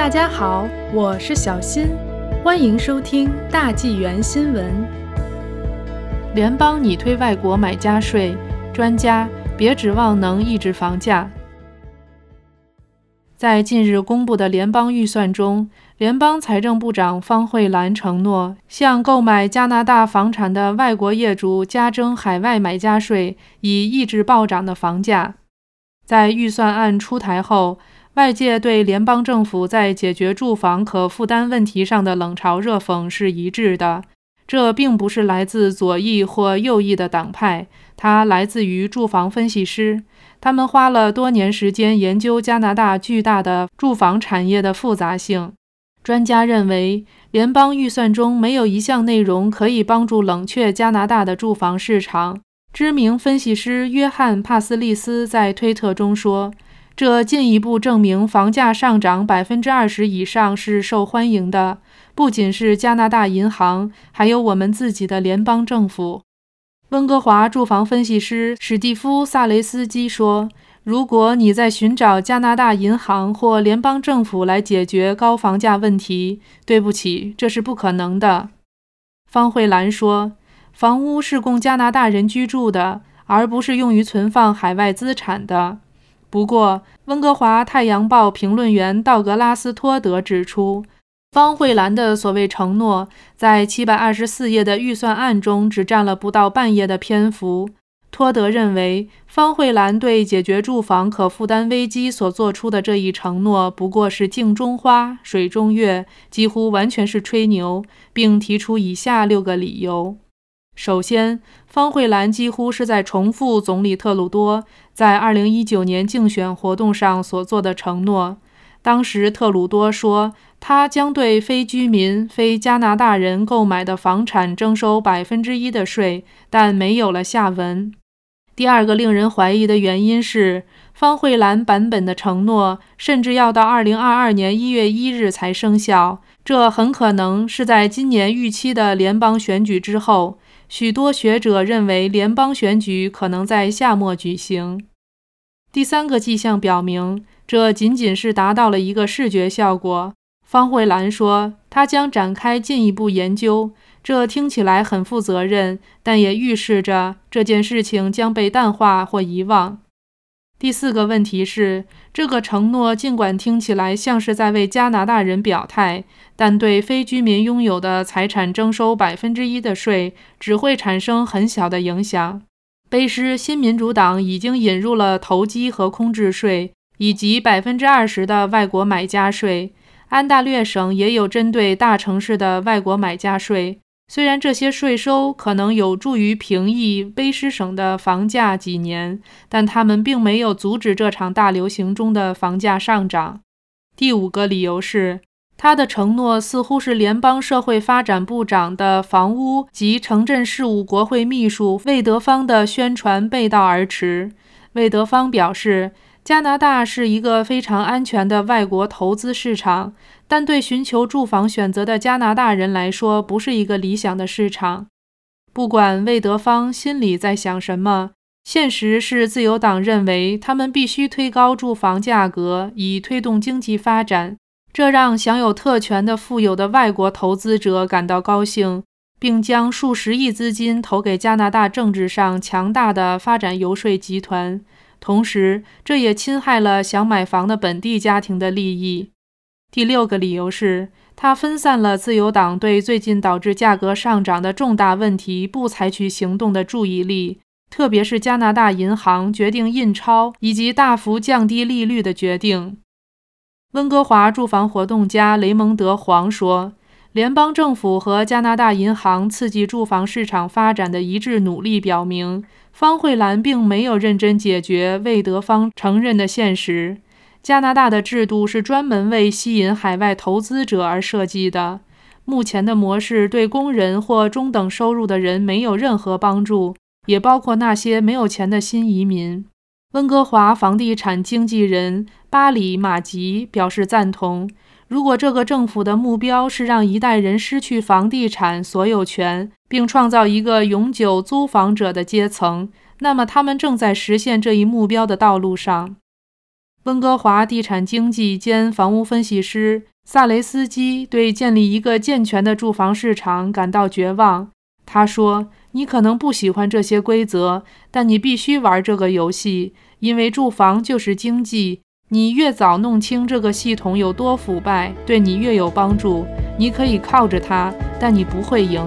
大家好，我是小新，欢迎收听大纪元新闻。联邦拟推外国买家税，专家别指望能抑制房价。在近日公布的联邦预算中，联邦财政部长方慧兰承诺向购买加拿大房产的外国业主加征海外买家税，以抑制暴涨的房价。在预算案出台后，外界对联邦政府在解决住房可负担问题上的冷嘲热讽是一致的。这并不是来自左翼或右翼的党派，它来自于住房分析师。他们花了多年时间研究加拿大巨大的住房产业的复杂性。专家认为，联邦预算中没有一项内容可以帮助冷却加拿大的住房市场。知名分析师约翰·帕斯利斯在推特中说。这进一步证明，房价上涨百分之二十以上是受欢迎的，不仅是加拿大银行，还有我们自己的联邦政府。温哥华住房分析师史蒂夫·萨雷斯基说：“如果你在寻找加拿大银行或联邦政府来解决高房价问题，对不起，这是不可能的。”方慧兰说：“房屋是供加拿大人居住的，而不是用于存放海外资产的。”不过，温哥华太阳报评论员道格拉斯·托德指出，方慧兰的所谓承诺在724页的预算案中只占了不到半页的篇幅。托德认为，方慧兰对解决住房可负担危机所做出的这一承诺不过是镜中花、水中月，几乎完全是吹牛，并提出以下六个理由。首先，方慧兰几乎是在重复总理特鲁多在2019年竞选活动上所做的承诺。当时，特鲁多说他将对非居民、非加拿大人购买的房产征收百分之一的税，但没有了下文。第二个令人怀疑的原因是，方慧兰版本的承诺甚至要到2022年1月1日才生效，这很可能是在今年预期的联邦选举之后。许多学者认为，联邦选举可能在夏末举行。第三个迹象表明，这仅仅是达到了一个视觉效果。方慧兰说，她将展开进一步研究。这听起来很负责任，但也预示着这件事情将被淡化或遗忘。第四个问题是，这个承诺尽管听起来像是在为加拿大人表态，但对非居民拥有的财产征收百分之一的税，只会产生很小的影响。卑诗新民主党已经引入了投机和空置税，以及百分之二十的外国买家税。安大略省也有针对大城市的外国买家税。虽然这些税收可能有助于平抑卑诗省的房价几年，但他们并没有阻止这场大流行中的房价上涨。第五个理由是，他的承诺似乎是联邦社会发展部长的房屋及城镇事务国会秘书魏德芳的宣传背道而驰。魏德芳表示。加拿大是一个非常安全的外国投资市场，但对寻求住房选择的加拿大人来说，不是一个理想的市场。不管魏德芳心里在想什么，现实是自由党认为他们必须推高住房价格以推动经济发展，这让享有特权的富有的外国投资者感到高兴，并将数十亿资金投给加拿大政治上强大的发展游说集团。同时，这也侵害了想买房的本地家庭的利益。第六个理由是，它分散了自由党对最近导致价格上涨的重大问题不采取行动的注意力，特别是加拿大银行决定印钞以及大幅降低利率的决定。温哥华住房活动家雷蒙德·黄说。联邦政府和加拿大银行刺激住房市场发展的一致努力表明，方慧兰并没有认真解决魏德芳承认的现实：加拿大的制度是专门为吸引海外投资者而设计的。目前的模式对工人或中等收入的人没有任何帮助，也包括那些没有钱的新移民。温哥华房地产经纪人巴里·马吉表示赞同。如果这个政府的目标是让一代人失去房地产所有权，并创造一个永久租房者的阶层，那么他们正在实现这一目标的道路上。温哥华地产经济兼房屋分析师萨雷斯基对建立一个健全的住房市场感到绝望。他说：“你可能不喜欢这些规则，但你必须玩这个游戏，因为住房就是经济。你越早弄清这个系统有多腐败，对你越有帮助。你可以靠着它，但你不会赢。”